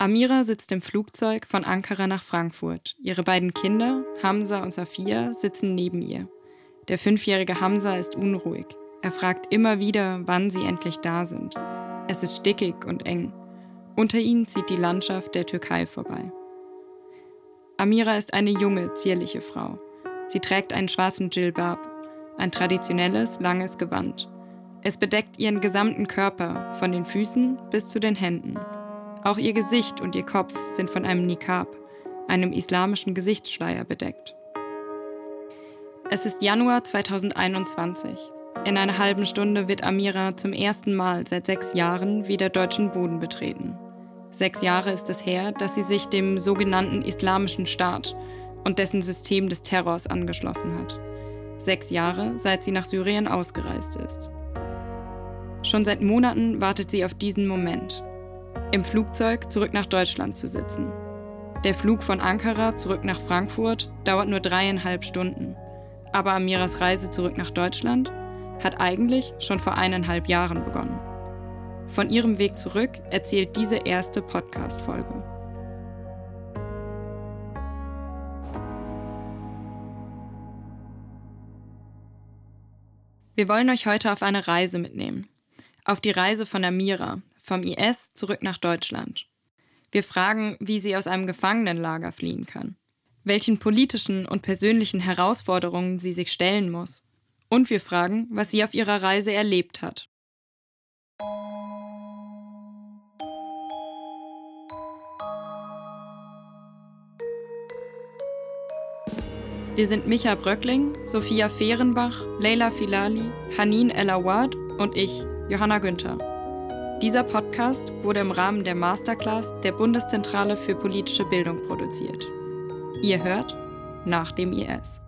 Amira sitzt im Flugzeug von Ankara nach Frankfurt. Ihre beiden Kinder, Hamza und Safia, sitzen neben ihr. Der fünfjährige Hamza ist unruhig. Er fragt immer wieder, wann sie endlich da sind. Es ist stickig und eng. Unter ihnen zieht die Landschaft der Türkei vorbei. Amira ist eine junge, zierliche Frau. Sie trägt einen schwarzen Djilbab, ein traditionelles, langes Gewand. Es bedeckt ihren gesamten Körper, von den Füßen bis zu den Händen. Auch ihr Gesicht und ihr Kopf sind von einem Nikab, einem islamischen Gesichtsschleier, bedeckt. Es ist Januar 2021. In einer halben Stunde wird Amira zum ersten Mal seit sechs Jahren wieder deutschen Boden betreten. Sechs Jahre ist es her, dass sie sich dem sogenannten Islamischen Staat und dessen System des Terrors angeschlossen hat. Sechs Jahre, seit sie nach Syrien ausgereist ist. Schon seit Monaten wartet sie auf diesen Moment. Im Flugzeug zurück nach Deutschland zu sitzen. Der Flug von Ankara zurück nach Frankfurt dauert nur dreieinhalb Stunden. Aber Amiras Reise zurück nach Deutschland hat eigentlich schon vor eineinhalb Jahren begonnen. Von ihrem Weg zurück erzählt diese erste Podcast-Folge. Wir wollen euch heute auf eine Reise mitnehmen. Auf die Reise von Amira, vom IS zurück nach Deutschland. Wir fragen, wie sie aus einem Gefangenenlager fliehen kann, welchen politischen und persönlichen Herausforderungen sie sich stellen muss. Und wir fragen, was sie auf ihrer Reise erlebt hat. Wir sind Micha Bröckling, Sophia Fehrenbach, Leila Filali, Hanin El Awad und ich, Johanna Günther. Dieser Podcast wurde im Rahmen der Masterclass der Bundeszentrale für politische Bildung produziert. Ihr hört nach dem IS.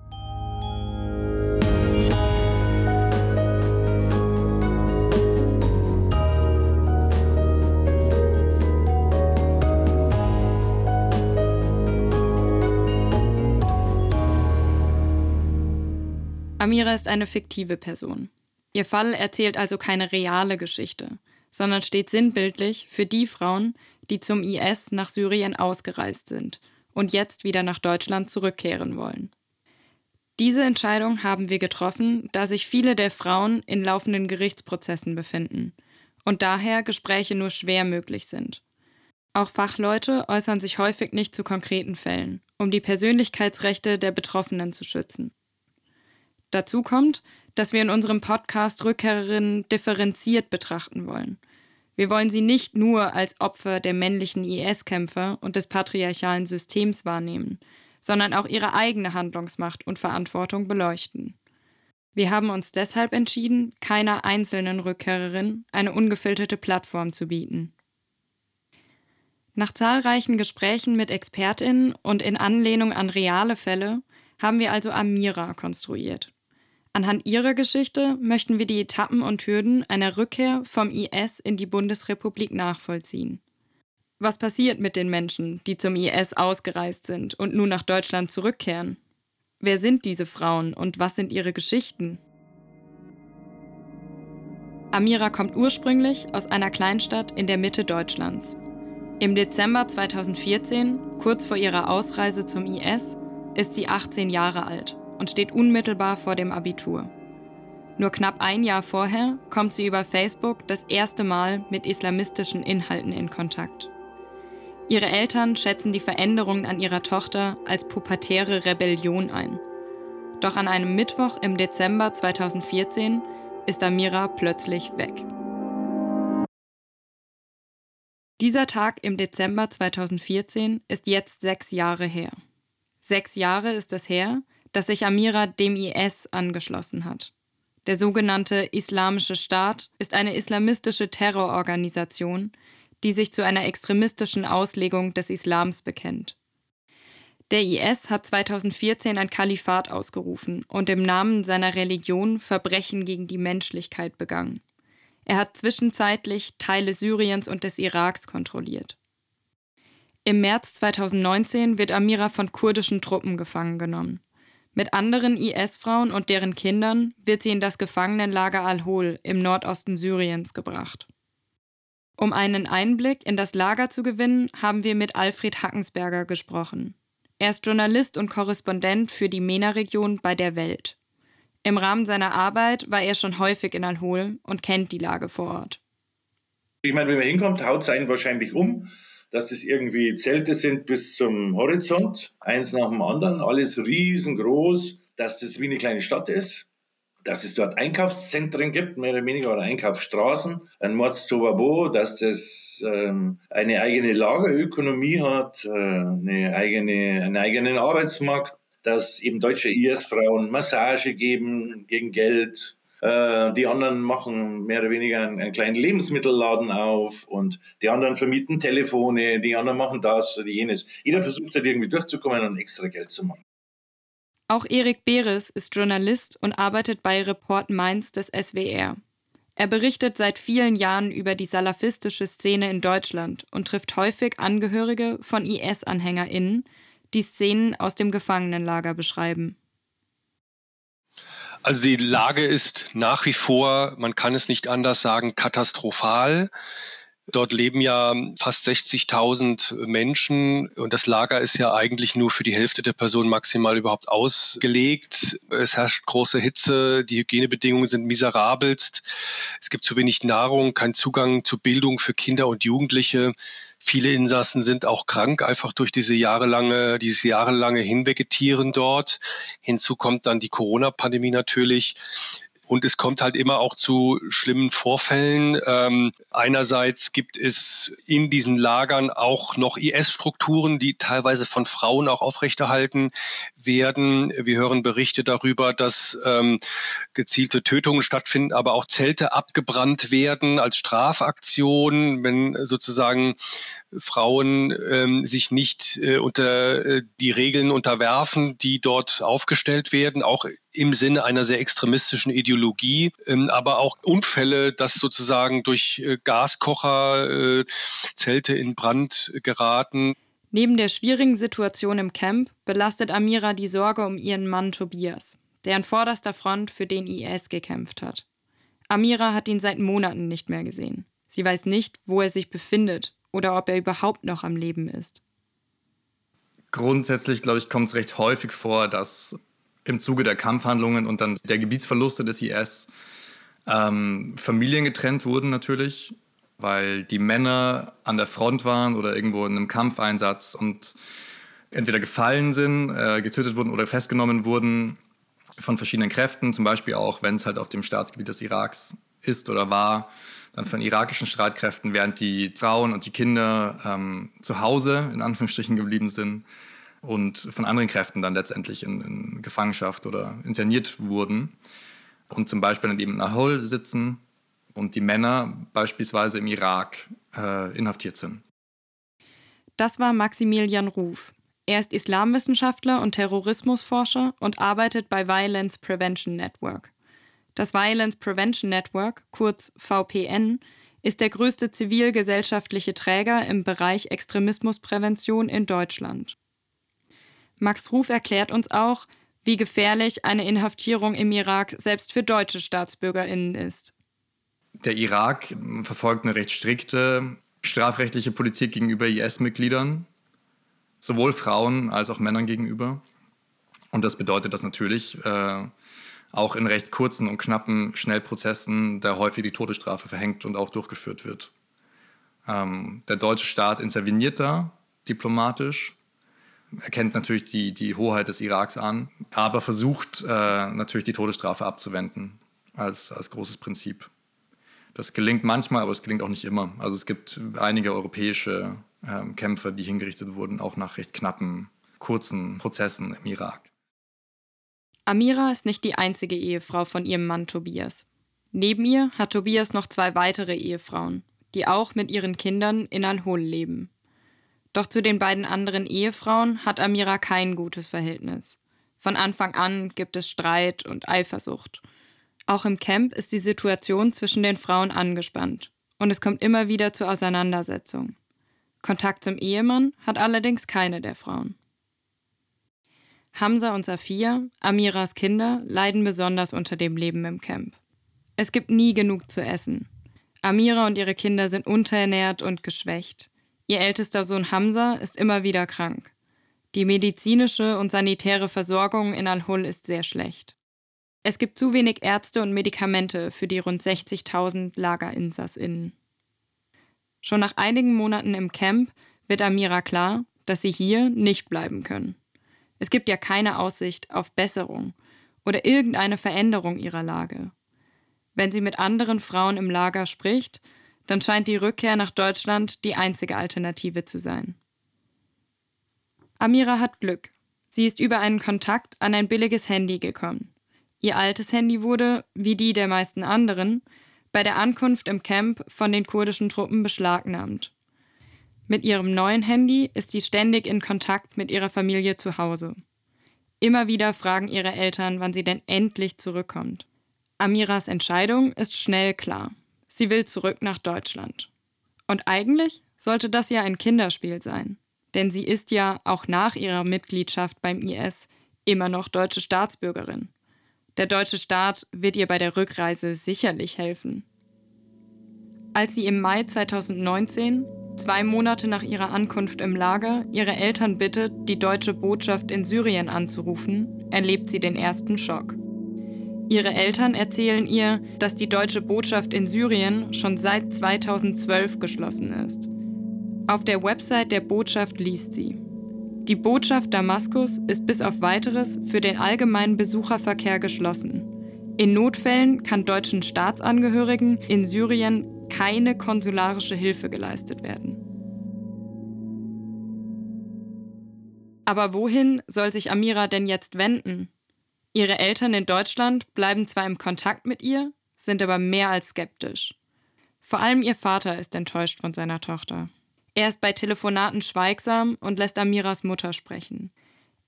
Amira ist eine fiktive Person. Ihr Fall erzählt also keine reale Geschichte, sondern steht sinnbildlich für die Frauen, die zum IS nach Syrien ausgereist sind und jetzt wieder nach Deutschland zurückkehren wollen. Diese Entscheidung haben wir getroffen, da sich viele der Frauen in laufenden Gerichtsprozessen befinden und daher Gespräche nur schwer möglich sind. Auch Fachleute äußern sich häufig nicht zu konkreten Fällen, um die Persönlichkeitsrechte der Betroffenen zu schützen. Dazu kommt, dass wir in unserem Podcast Rückkehrerinnen differenziert betrachten wollen. Wir wollen sie nicht nur als Opfer der männlichen IS-Kämpfer und des patriarchalen Systems wahrnehmen, sondern auch ihre eigene Handlungsmacht und Verantwortung beleuchten. Wir haben uns deshalb entschieden, keiner einzelnen Rückkehrerin eine ungefilterte Plattform zu bieten. Nach zahlreichen Gesprächen mit Expertinnen und in Anlehnung an reale Fälle haben wir also Amira konstruiert. Anhand ihrer Geschichte möchten wir die Etappen und Hürden einer Rückkehr vom IS in die Bundesrepublik nachvollziehen. Was passiert mit den Menschen, die zum IS ausgereist sind und nun nach Deutschland zurückkehren? Wer sind diese Frauen und was sind ihre Geschichten? Amira kommt ursprünglich aus einer Kleinstadt in der Mitte Deutschlands. Im Dezember 2014, kurz vor ihrer Ausreise zum IS, ist sie 18 Jahre alt und steht unmittelbar vor dem Abitur. Nur knapp ein Jahr vorher kommt sie über Facebook das erste Mal mit islamistischen Inhalten in Kontakt. Ihre Eltern schätzen die Veränderungen an ihrer Tochter als pubertäre Rebellion ein. Doch an einem Mittwoch im Dezember 2014 ist Amira plötzlich weg. Dieser Tag im Dezember 2014 ist jetzt sechs Jahre her. Sechs Jahre ist es her, dass sich Amira dem IS angeschlossen hat. Der sogenannte Islamische Staat ist eine islamistische Terrororganisation, die sich zu einer extremistischen Auslegung des Islams bekennt. Der IS hat 2014 ein Kalifat ausgerufen und im Namen seiner Religion Verbrechen gegen die Menschlichkeit begangen. Er hat zwischenzeitlich Teile Syriens und des Iraks kontrolliert. Im März 2019 wird Amira von kurdischen Truppen gefangen genommen. Mit anderen IS-Frauen und deren Kindern wird sie in das Gefangenenlager Al-Hol im Nordosten Syriens gebracht. Um einen Einblick in das Lager zu gewinnen, haben wir mit Alfred Hackensberger gesprochen. Er ist Journalist und Korrespondent für die MENA-Region bei der Welt. Im Rahmen seiner Arbeit war er schon häufig in Al-Hol und kennt die Lage vor Ort. Ich meine, wenn man hinkommt, haut es einen wahrscheinlich um, dass es irgendwie Zelte sind bis zum Horizont, eins nach dem anderen, alles riesengroß, dass das wie eine kleine Stadt ist dass es dort Einkaufszentren gibt, mehr oder weniger, oder Einkaufsstraßen, ein Mordstobabo, dass das ähm, eine eigene Lagerökonomie hat, äh, eine eigene, einen eigenen Arbeitsmarkt, dass eben deutsche IS-Frauen Massage geben gegen Geld. Äh, die anderen machen mehr oder weniger einen, einen, kleinen Lebensmittelladen auf und die anderen vermieten Telefone, die anderen machen das oder jenes. Jeder versucht halt irgendwie durchzukommen und extra Geld zu machen. Auch Erik Beres ist Journalist und arbeitet bei Report Mainz des SWR. Er berichtet seit vielen Jahren über die salafistische Szene in Deutschland und trifft häufig Angehörige von IS-AnhängerInnen, die Szenen aus dem Gefangenenlager beschreiben. Also die Lage ist nach wie vor, man kann es nicht anders sagen, katastrophal. Dort leben ja fast 60.000 Menschen und das Lager ist ja eigentlich nur für die Hälfte der Personen maximal überhaupt ausgelegt. Es herrscht große Hitze, die Hygienebedingungen sind miserabelst. Es gibt zu wenig Nahrung, kein Zugang zu Bildung für Kinder und Jugendliche. Viele Insassen sind auch krank, einfach durch diese jahrelange, dieses jahrelange Hinvegetieren dort. Hinzu kommt dann die Corona-Pandemie natürlich. Und es kommt halt immer auch zu schlimmen Vorfällen. Ähm, einerseits gibt es in diesen Lagern auch noch IS-Strukturen, die teilweise von Frauen auch aufrechterhalten werden. Wir hören Berichte darüber, dass ähm, gezielte Tötungen stattfinden, aber auch Zelte abgebrannt werden als Strafaktion, wenn sozusagen Frauen ähm, sich nicht äh, unter äh, die Regeln unterwerfen, die dort aufgestellt werden, auch im Sinne einer sehr extremistischen Ideologie, ähm, aber auch Unfälle, dass sozusagen durch äh, Gaskocher äh, Zelte in Brand geraten. Neben der schwierigen Situation im Camp belastet Amira die Sorge um ihren Mann Tobias, der an vorderster Front für den IS gekämpft hat. Amira hat ihn seit Monaten nicht mehr gesehen. Sie weiß nicht, wo er sich befindet oder ob er überhaupt noch am Leben ist. Grundsätzlich, glaube ich, kommt es recht häufig vor, dass im Zuge der Kampfhandlungen und dann der Gebietsverluste des IS ähm, Familien getrennt wurden natürlich, weil die Männer an der Front waren oder irgendwo in einem Kampfeinsatz und entweder gefallen sind, äh, getötet wurden oder festgenommen wurden von verschiedenen Kräften, zum Beispiel auch, wenn es halt auf dem Staatsgebiet des Iraks ist oder war, dann von irakischen Streitkräften, während die Frauen und die Kinder ähm, zu Hause in Anführungsstrichen geblieben sind und von anderen Kräften dann letztendlich in, in Gefangenschaft oder interniert wurden und zum Beispiel dann eben in Ahol sitzen und die Männer beispielsweise im Irak äh, inhaftiert sind. Das war Maximilian Ruf. Er ist Islamwissenschaftler und Terrorismusforscher und arbeitet bei Violence Prevention Network. Das Violence Prevention Network, kurz VPN, ist der größte zivilgesellschaftliche Träger im Bereich Extremismusprävention in Deutschland. Max Ruf erklärt uns auch, wie gefährlich eine Inhaftierung im Irak selbst für deutsche Staatsbürgerinnen ist. Der Irak verfolgt eine recht strikte strafrechtliche Politik gegenüber IS-Mitgliedern, sowohl Frauen als auch Männern gegenüber. Und das bedeutet, dass natürlich äh, auch in recht kurzen und knappen Schnellprozessen da häufig die Todesstrafe verhängt und auch durchgeführt wird. Ähm, der deutsche Staat interveniert da diplomatisch erkennt natürlich die, die Hoheit des Iraks an, aber versucht äh, natürlich die Todesstrafe abzuwenden als, als großes Prinzip. Das gelingt manchmal, aber es gelingt auch nicht immer. Also es gibt einige europäische äh, Kämpfer, die hingerichtet wurden, auch nach recht knappen, kurzen Prozessen im Irak. Amira ist nicht die einzige Ehefrau von ihrem Mann Tobias. Neben ihr hat Tobias noch zwei weitere Ehefrauen, die auch mit ihren Kindern in Al-Hol leben. Doch zu den beiden anderen Ehefrauen hat Amira kein gutes Verhältnis. Von Anfang an gibt es Streit und Eifersucht. Auch im Camp ist die Situation zwischen den Frauen angespannt und es kommt immer wieder zur Auseinandersetzung. Kontakt zum Ehemann hat allerdings keine der Frauen. Hamza und Safia, Amiras Kinder, leiden besonders unter dem Leben im Camp. Es gibt nie genug zu essen. Amira und ihre Kinder sind unterernährt und geschwächt. Ihr ältester Sohn Hamza ist immer wieder krank. Die medizinische und sanitäre Versorgung in Al-Hul ist sehr schlecht. Es gibt zu wenig Ärzte und Medikamente für die rund 60.000 LagerinsassInnen. Schon nach einigen Monaten im Camp wird Amira klar, dass sie hier nicht bleiben können. Es gibt ja keine Aussicht auf Besserung oder irgendeine Veränderung ihrer Lage. Wenn sie mit anderen Frauen im Lager spricht, dann scheint die Rückkehr nach Deutschland die einzige Alternative zu sein. Amira hat Glück. Sie ist über einen Kontakt an ein billiges Handy gekommen. Ihr altes Handy wurde, wie die der meisten anderen, bei der Ankunft im Camp von den kurdischen Truppen beschlagnahmt. Mit ihrem neuen Handy ist sie ständig in Kontakt mit ihrer Familie zu Hause. Immer wieder fragen ihre Eltern, wann sie denn endlich zurückkommt. Amiras Entscheidung ist schnell klar. Sie will zurück nach Deutschland. Und eigentlich sollte das ja ein Kinderspiel sein. Denn sie ist ja auch nach ihrer Mitgliedschaft beim IS immer noch deutsche Staatsbürgerin. Der deutsche Staat wird ihr bei der Rückreise sicherlich helfen. Als sie im Mai 2019, zwei Monate nach ihrer Ankunft im Lager, ihre Eltern bittet, die deutsche Botschaft in Syrien anzurufen, erlebt sie den ersten Schock. Ihre Eltern erzählen ihr, dass die deutsche Botschaft in Syrien schon seit 2012 geschlossen ist. Auf der Website der Botschaft liest sie. Die Botschaft Damaskus ist bis auf weiteres für den allgemeinen Besucherverkehr geschlossen. In Notfällen kann deutschen Staatsangehörigen in Syrien keine konsularische Hilfe geleistet werden. Aber wohin soll sich Amira denn jetzt wenden? Ihre Eltern in Deutschland bleiben zwar im Kontakt mit ihr, sind aber mehr als skeptisch. Vor allem ihr Vater ist enttäuscht von seiner Tochter. Er ist bei Telefonaten schweigsam und lässt Amiras Mutter sprechen.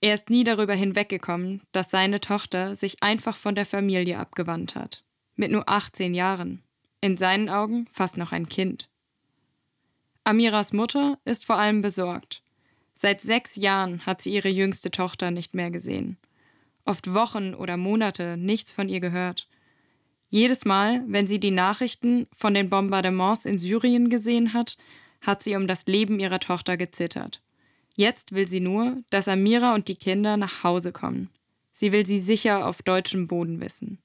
Er ist nie darüber hinweggekommen, dass seine Tochter sich einfach von der Familie abgewandt hat. Mit nur 18 Jahren. In seinen Augen fast noch ein Kind. Amiras Mutter ist vor allem besorgt. Seit sechs Jahren hat sie ihre jüngste Tochter nicht mehr gesehen oft Wochen oder Monate nichts von ihr gehört. Jedes Mal, wenn sie die Nachrichten von den Bombardements in Syrien gesehen hat, hat sie um das Leben ihrer Tochter gezittert. Jetzt will sie nur, dass Amira und die Kinder nach Hause kommen. Sie will sie sicher auf deutschem Boden wissen.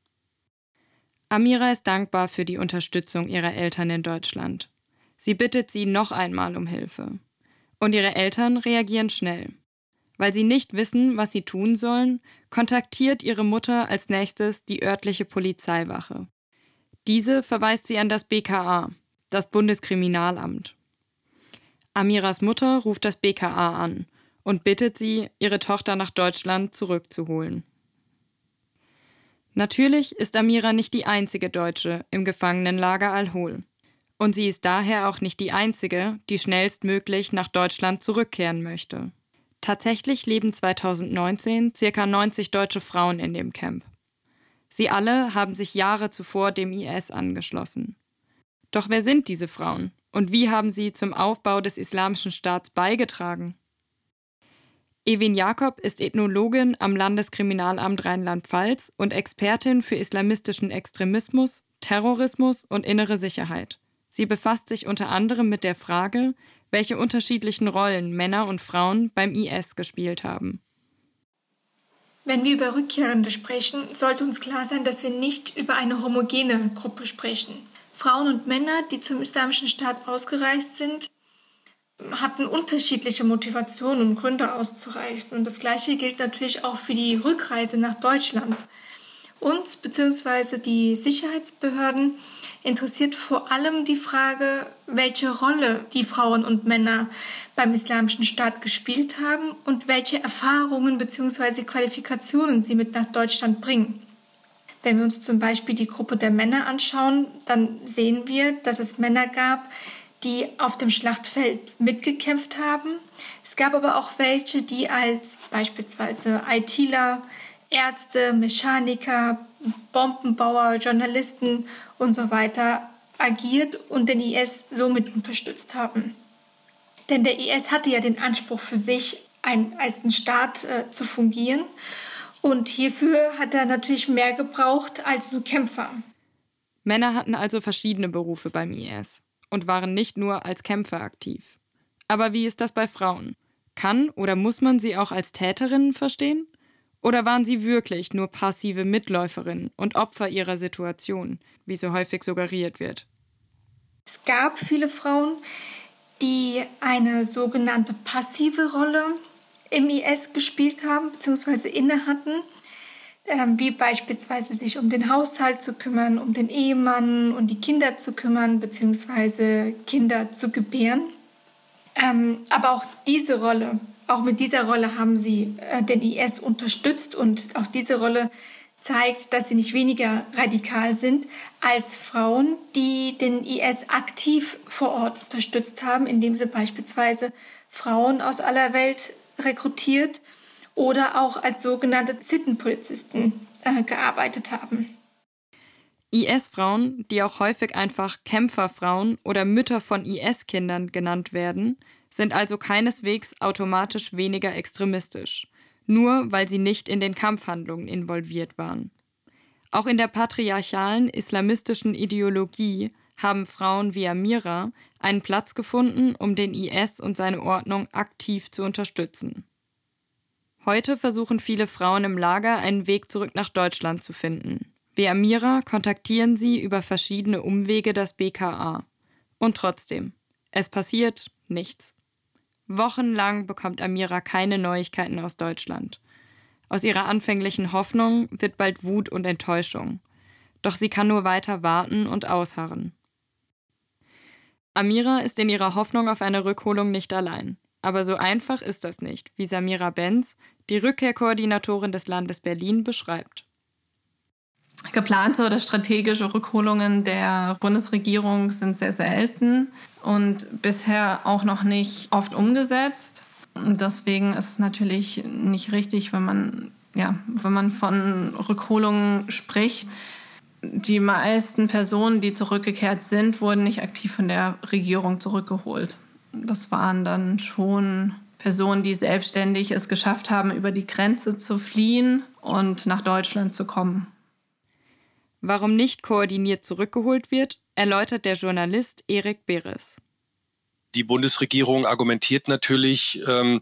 Amira ist dankbar für die Unterstützung ihrer Eltern in Deutschland. Sie bittet sie noch einmal um Hilfe. Und ihre Eltern reagieren schnell. Weil sie nicht wissen, was sie tun sollen, kontaktiert ihre Mutter als nächstes die örtliche Polizeiwache. Diese verweist sie an das BKA, das Bundeskriminalamt. Amiras Mutter ruft das BKA an und bittet sie, ihre Tochter nach Deutschland zurückzuholen. Natürlich ist Amira nicht die einzige Deutsche im Gefangenenlager Al-Hol. Und sie ist daher auch nicht die einzige, die schnellstmöglich nach Deutschland zurückkehren möchte. Tatsächlich leben 2019 ca. 90 deutsche Frauen in dem Camp. Sie alle haben sich Jahre zuvor dem IS angeschlossen. Doch wer sind diese Frauen und wie haben sie zum Aufbau des Islamischen Staats beigetragen? Evin Jakob ist Ethnologin am Landeskriminalamt Rheinland-Pfalz und Expertin für islamistischen Extremismus, Terrorismus und innere Sicherheit. Sie befasst sich unter anderem mit der Frage, welche unterschiedlichen Rollen Männer und Frauen beim IS gespielt haben. Wenn wir über Rückkehrende sprechen, sollte uns klar sein, dass wir nicht über eine homogene Gruppe sprechen. Frauen und Männer, die zum Islamischen Staat ausgereist sind, hatten unterschiedliche Motivationen und Gründe auszureisen. Und das Gleiche gilt natürlich auch für die Rückreise nach Deutschland. Uns bzw. die Sicherheitsbehörden interessiert vor allem die Frage, welche Rolle die Frauen und Männer beim Islamischen Staat gespielt haben und welche Erfahrungen bzw. Qualifikationen sie mit nach Deutschland bringen. Wenn wir uns zum Beispiel die Gruppe der Männer anschauen, dann sehen wir, dass es Männer gab, die auf dem Schlachtfeld mitgekämpft haben. Es gab aber auch welche, die als beispielsweise ITler, Ärzte, Mechaniker, Bombenbauer, Journalisten und so weiter agiert und den IS somit unterstützt haben. Denn der IS hatte ja den Anspruch für sich, ein, als ein Staat äh, zu fungieren. Und hierfür hat er natürlich mehr gebraucht als nur Kämpfer. Männer hatten also verschiedene Berufe beim IS und waren nicht nur als Kämpfer aktiv. Aber wie ist das bei Frauen? Kann oder muss man sie auch als Täterinnen verstehen? Oder waren sie wirklich nur passive Mitläuferinnen und Opfer ihrer Situation, wie so häufig suggeriert wird? Es gab viele Frauen, die eine sogenannte passive Rolle im IS gespielt haben bzw. inne hatten, ähm, wie beispielsweise sich um den Haushalt zu kümmern, um den Ehemann und die Kinder zu kümmern bzw. Kinder zu gebären. Ähm, aber auch diese Rolle, auch mit dieser Rolle haben sie äh, den IS unterstützt und auch diese Rolle zeigt, dass sie nicht weniger radikal sind als Frauen, die den IS aktiv vor Ort unterstützt haben, indem sie beispielsweise Frauen aus aller Welt rekrutiert oder auch als sogenannte Sittenpolizisten äh, gearbeitet haben. IS-Frauen, die auch häufig einfach Kämpferfrauen oder Mütter von IS-Kindern genannt werden, sind also keineswegs automatisch weniger extremistisch, nur weil sie nicht in den Kampfhandlungen involviert waren. Auch in der patriarchalen islamistischen Ideologie haben Frauen wie Amira einen Platz gefunden, um den IS und seine Ordnung aktiv zu unterstützen. Heute versuchen viele Frauen im Lager einen Weg zurück nach Deutschland zu finden. Wie Amira kontaktieren sie über verschiedene Umwege das BKA. Und trotzdem, es passiert nichts. Wochenlang bekommt Amira keine Neuigkeiten aus Deutschland. Aus ihrer anfänglichen Hoffnung wird bald Wut und Enttäuschung. Doch sie kann nur weiter warten und ausharren. Amira ist in ihrer Hoffnung auf eine Rückholung nicht allein. Aber so einfach ist das nicht, wie Samira Benz, die Rückkehrkoordinatorin des Landes Berlin, beschreibt. Geplante oder strategische Rückholungen der Bundesregierung sind sehr selten und bisher auch noch nicht oft umgesetzt. Deswegen ist es natürlich nicht richtig, wenn man, ja, wenn man von Rückholungen spricht. Die meisten Personen, die zurückgekehrt sind, wurden nicht aktiv von der Regierung zurückgeholt. Das waren dann schon Personen, die selbstständig es geschafft haben, über die Grenze zu fliehen und nach Deutschland zu kommen. Warum nicht koordiniert zurückgeholt wird, erläutert der Journalist Erik Beres. Die Bundesregierung argumentiert natürlich, ähm,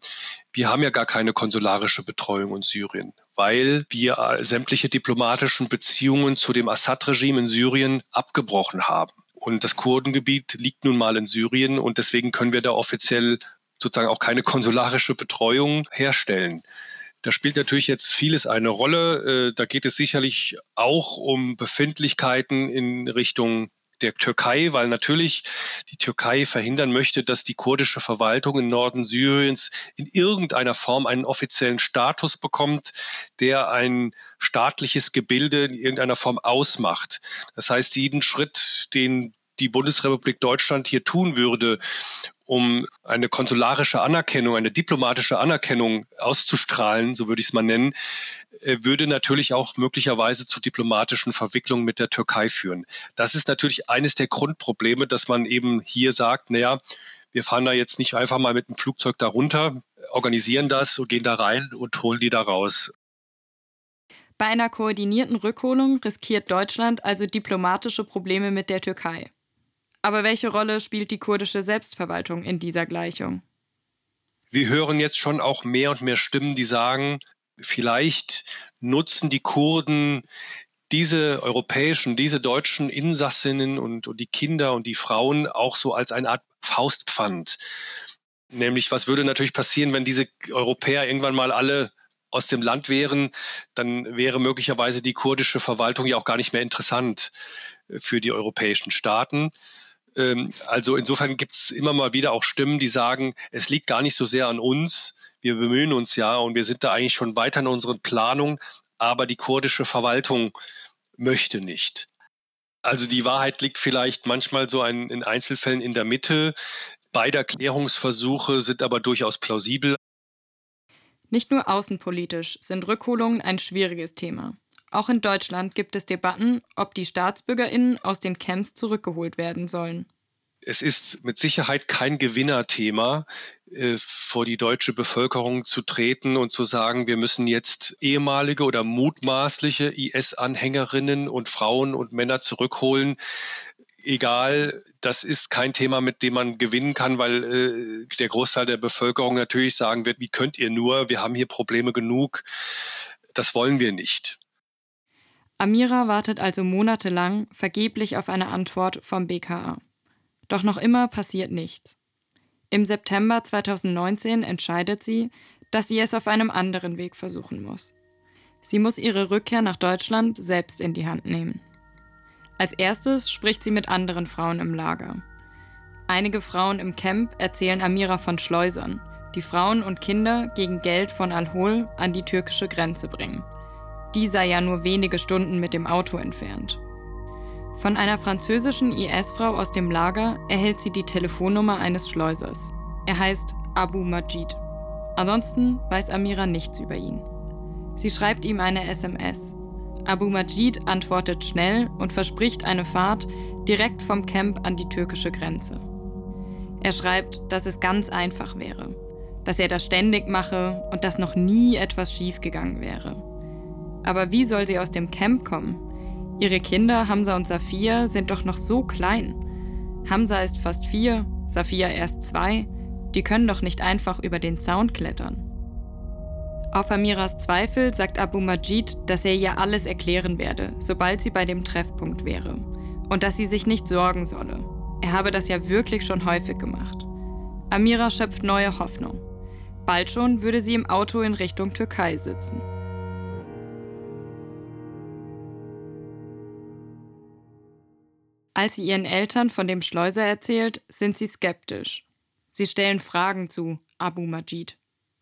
wir haben ja gar keine konsularische Betreuung in Syrien, weil wir äh, sämtliche diplomatischen Beziehungen zu dem Assad-Regime in Syrien abgebrochen haben. Und das Kurdengebiet liegt nun mal in Syrien und deswegen können wir da offiziell sozusagen auch keine konsularische Betreuung herstellen. Da spielt natürlich jetzt vieles eine Rolle. Äh, da geht es sicherlich auch um Befindlichkeiten in Richtung der Türkei, weil natürlich die Türkei verhindern möchte, dass die kurdische Verwaltung im Norden Syriens in irgendeiner Form einen offiziellen Status bekommt, der ein staatliches Gebilde in irgendeiner Form ausmacht. Das heißt, jeden Schritt, den die Bundesrepublik Deutschland hier tun würde, um eine konsularische Anerkennung, eine diplomatische Anerkennung auszustrahlen, so würde ich es mal nennen, äh, würde natürlich auch möglicherweise zu diplomatischen Verwicklungen mit der Türkei führen. Das ist natürlich eines der Grundprobleme, dass man eben hier sagt, naja, wir fahren da jetzt nicht einfach mal mit dem Flugzeug da runter, organisieren das und gehen da rein und holen die da raus. Bei einer koordinierten Rückholung riskiert Deutschland also diplomatische Probleme mit der Türkei. Aber welche Rolle spielt die kurdische Selbstverwaltung in dieser Gleichung? Wir hören jetzt schon auch mehr und mehr Stimmen, die sagen, vielleicht nutzen die Kurden diese europäischen, diese deutschen Insassinnen und, und die Kinder und die Frauen auch so als eine Art Faustpfand. Nämlich, was würde natürlich passieren, wenn diese Europäer irgendwann mal alle aus dem Land wären, dann wäre möglicherweise die kurdische Verwaltung ja auch gar nicht mehr interessant für die europäischen Staaten. Ähm, also insofern gibt es immer mal wieder auch Stimmen, die sagen, es liegt gar nicht so sehr an uns. Wir bemühen uns ja und wir sind da eigentlich schon weiter in unseren Planungen, aber die kurdische Verwaltung möchte nicht. Also die Wahrheit liegt vielleicht manchmal so ein, in Einzelfällen in der Mitte. Beide Erklärungsversuche sind aber durchaus plausibel. Nicht nur außenpolitisch sind Rückholungen ein schwieriges Thema. Auch in Deutschland gibt es Debatten, ob die Staatsbürgerinnen aus den Camps zurückgeholt werden sollen. Es ist mit Sicherheit kein Gewinnerthema, äh, vor die deutsche Bevölkerung zu treten und zu sagen, wir müssen jetzt ehemalige oder mutmaßliche IS-Anhängerinnen und Frauen und Männer zurückholen. Egal, das ist kein Thema, mit dem man gewinnen kann, weil äh, der Großteil der Bevölkerung natürlich sagen wird, wie könnt ihr nur, wir haben hier Probleme genug, das wollen wir nicht. Amira wartet also monatelang vergeblich auf eine Antwort vom BKA. Doch noch immer passiert nichts. Im September 2019 entscheidet sie, dass sie es auf einem anderen Weg versuchen muss. Sie muss ihre Rückkehr nach Deutschland selbst in die Hand nehmen. Als erstes spricht sie mit anderen Frauen im Lager. Einige Frauen im Camp erzählen Amira von Schleusern, die Frauen und Kinder gegen Geld von Al-Hol an die türkische Grenze bringen. Die sei ja nur wenige Stunden mit dem Auto entfernt. Von einer französischen IS-Frau aus dem Lager erhält sie die Telefonnummer eines Schleusers. Er heißt Abu Majid. Ansonsten weiß Amira nichts über ihn. Sie schreibt ihm eine SMS. Abu Majid antwortet schnell und verspricht eine Fahrt direkt vom Camp an die türkische Grenze. Er schreibt, dass es ganz einfach wäre, dass er das ständig mache und dass noch nie etwas schiefgegangen wäre. Aber wie soll sie aus dem Camp kommen? Ihre Kinder, Hamza und Safia, sind doch noch so klein. Hamza ist fast vier, Safia erst zwei. Die können doch nicht einfach über den Zaun klettern. Auf Amiras Zweifel sagt Abu Majid, dass er ihr alles erklären werde, sobald sie bei dem Treffpunkt wäre. Und dass sie sich nicht sorgen solle. Er habe das ja wirklich schon häufig gemacht. Amira schöpft neue Hoffnung. Bald schon würde sie im Auto in Richtung Türkei sitzen. Als sie ihren Eltern von dem Schleuser erzählt, sind sie skeptisch. Sie stellen Fragen zu Abu Majid.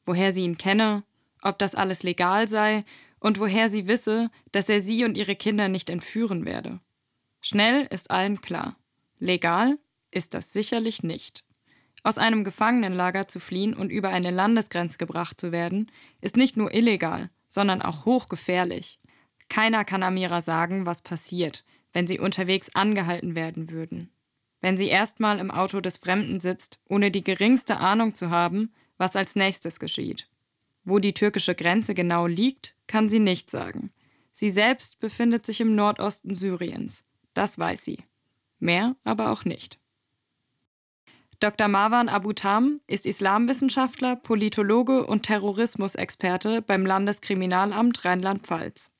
Woher sie ihn kenne, ob das alles legal sei und woher sie wisse, dass er sie und ihre Kinder nicht entführen werde. Schnell ist allen klar. Legal ist das sicherlich nicht. Aus einem Gefangenenlager zu fliehen und über eine Landesgrenze gebracht zu werden, ist nicht nur illegal, sondern auch hochgefährlich. Keiner kann Amira sagen, was passiert, wenn sie unterwegs angehalten werden würden. Wenn sie erstmal im Auto des Fremden sitzt, ohne die geringste Ahnung zu haben, was als nächstes geschieht. Wo die türkische Grenze genau liegt, kann sie nicht sagen. Sie selbst befindet sich im Nordosten Syriens. Das weiß sie. Mehr aber auch nicht. Dr. Marwan Abu Tam ist Islamwissenschaftler, Politologe und Terrorismusexperte beim Landeskriminalamt Rheinland-Pfalz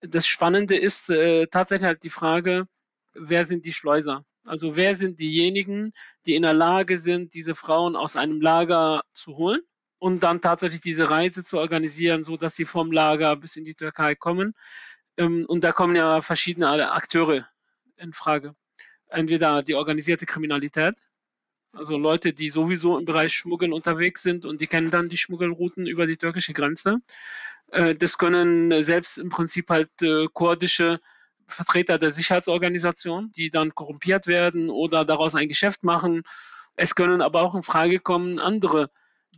das Spannende ist äh, tatsächlich halt die Frage, wer sind die Schleuser? Also wer sind diejenigen, die in der Lage sind, diese Frauen aus einem Lager zu holen und dann tatsächlich diese Reise zu organisieren, so dass sie vom Lager bis in die Türkei kommen. Ähm, und da kommen ja verschiedene Akteure in Frage. Entweder die organisierte Kriminalität, also Leute, die sowieso im Bereich Schmuggeln unterwegs sind und die kennen dann die Schmuggelrouten über die türkische Grenze. Äh, das können selbst im Prinzip halt äh, kurdische Vertreter der Sicherheitsorganisation, die dann korrumpiert werden oder daraus ein Geschäft machen. Es können aber auch in Frage kommen andere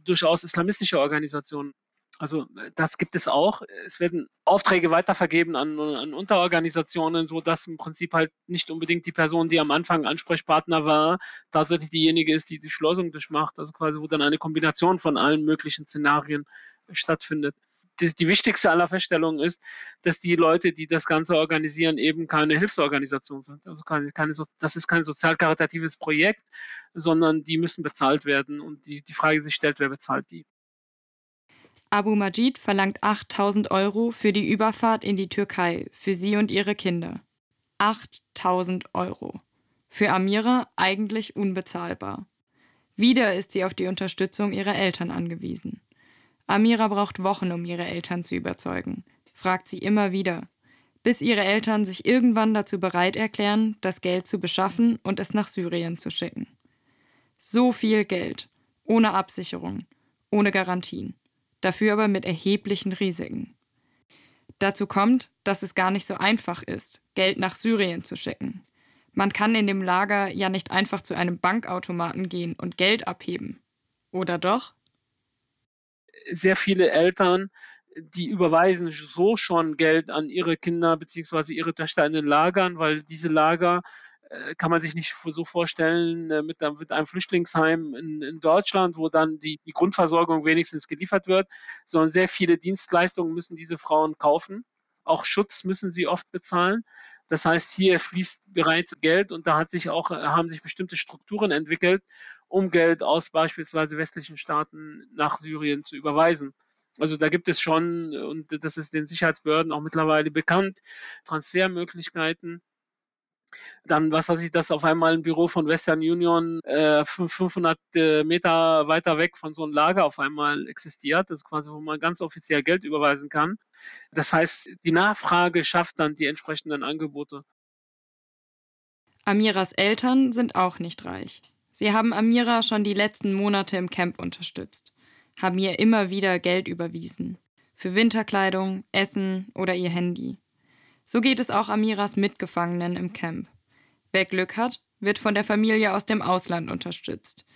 durchaus islamistische Organisationen. Also das gibt es auch. Es werden Aufträge weitervergeben an, an Unterorganisationen, sodass im Prinzip halt nicht unbedingt die Person, die am Anfang Ansprechpartner war, tatsächlich diejenige ist, die die Schleusung durchmacht. Also quasi, wo dann eine Kombination von allen möglichen Szenarien stattfindet die, die wichtigste aller Feststellungen ist, dass die Leute, die das Ganze organisieren, eben keine Hilfsorganisation sind. Also keine, keine das ist kein sozial-karitatives Projekt, sondern die müssen bezahlt werden. Und die, die Frage sich stellt, wer bezahlt die? Abu Majid verlangt 8000 Euro für die Überfahrt in die Türkei, für sie und ihre Kinder. 8000 Euro. Für Amira eigentlich unbezahlbar. Wieder ist sie auf die Unterstützung ihrer Eltern angewiesen. Amira braucht Wochen, um ihre Eltern zu überzeugen, fragt sie immer wieder, bis ihre Eltern sich irgendwann dazu bereit erklären, das Geld zu beschaffen und es nach Syrien zu schicken. So viel Geld, ohne Absicherung, ohne Garantien, dafür aber mit erheblichen Risiken. Dazu kommt, dass es gar nicht so einfach ist, Geld nach Syrien zu schicken. Man kann in dem Lager ja nicht einfach zu einem Bankautomaten gehen und Geld abheben. Oder doch? Sehr viele Eltern, die überweisen so schon Geld an ihre Kinder bzw. ihre Töchter in den Lagern, weil diese Lager äh, kann man sich nicht so vorstellen äh, mit, einem Flüchtlingsheim in, in Deutschland, wo dann die, die, Grundversorgung wenigstens geliefert wird, sondern sehr viele Dienstleistungen müssen diese Frauen kaufen. Auch Schutz müssen sie oft bezahlen. Das heißt, hier fließt bereits Geld und da sich auch, haben sich bestimmte Strukturen entwickelt, um Geld aus beispielsweise westlichen Staaten nach Syrien zu überweisen. Also da gibt es schon, und das ist den Sicherheitsbehörden auch mittlerweile bekannt, Transfermöglichkeiten. Dann, was weiß ich, dass auf einmal ein Büro von Western Union äh, 500 äh, Meter weiter weg von so einem Lager auf einmal existiert. Das ist quasi, wo man ganz offiziell Geld überweisen kann. Das heißt, die Nachfrage schafft dann die entsprechenden Angebote. Amiras Eltern sind auch nicht reich. Sie haben Amira schon die letzten Monate im Camp unterstützt, haben ihr immer wieder Geld überwiesen. Für Winterkleidung, Essen oder ihr Handy. So geht es auch Amiras Mitgefangenen im Camp. Wer Glück hat, wird von der Familie aus dem Ausland unterstützt.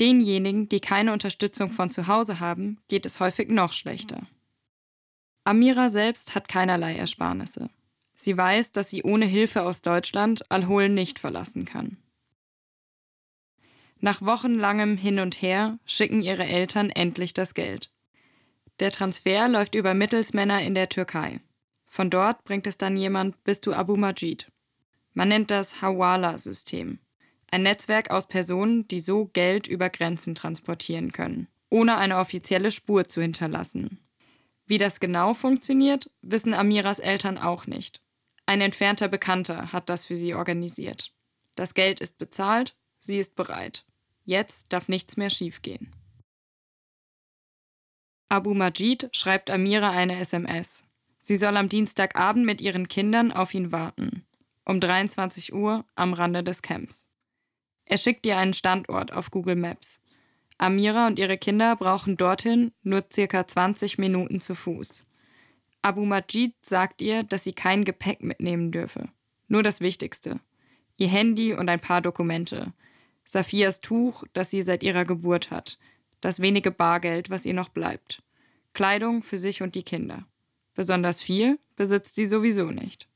Denjenigen, die keine Unterstützung von zu Hause haben, geht es häufig noch schlechter. Amira selbst hat keinerlei Ersparnisse. Sie weiß, dass sie ohne Hilfe aus Deutschland Al-Hol nicht verlassen kann. Nach wochenlangem Hin und Her schicken ihre Eltern endlich das Geld. Der Transfer läuft über Mittelsmänner in der Türkei. Von dort bringt es dann jemand bis zu Abu Majid. Man nennt das Hawala-System. Ein Netzwerk aus Personen, die so Geld über Grenzen transportieren können, ohne eine offizielle Spur zu hinterlassen. Wie das genau funktioniert, wissen Amiras Eltern auch nicht. Ein entfernter Bekannter hat das für sie organisiert. Das Geld ist bezahlt, sie ist bereit. Jetzt darf nichts mehr schiefgehen. Abu Majid schreibt Amira eine SMS. Sie soll am Dienstagabend mit ihren Kindern auf ihn warten. Um 23 Uhr am Rande des Camps. Er schickt ihr einen Standort auf Google Maps. Amira und ihre Kinder brauchen dorthin nur circa 20 Minuten zu Fuß. Abu Majid sagt ihr, dass sie kein Gepäck mitnehmen dürfe. Nur das Wichtigste. Ihr Handy und ein paar Dokumente. Safias Tuch, das sie seit ihrer Geburt hat. Das wenige Bargeld, was ihr noch bleibt. Kleidung für sich und die Kinder. Besonders viel besitzt sie sowieso nicht.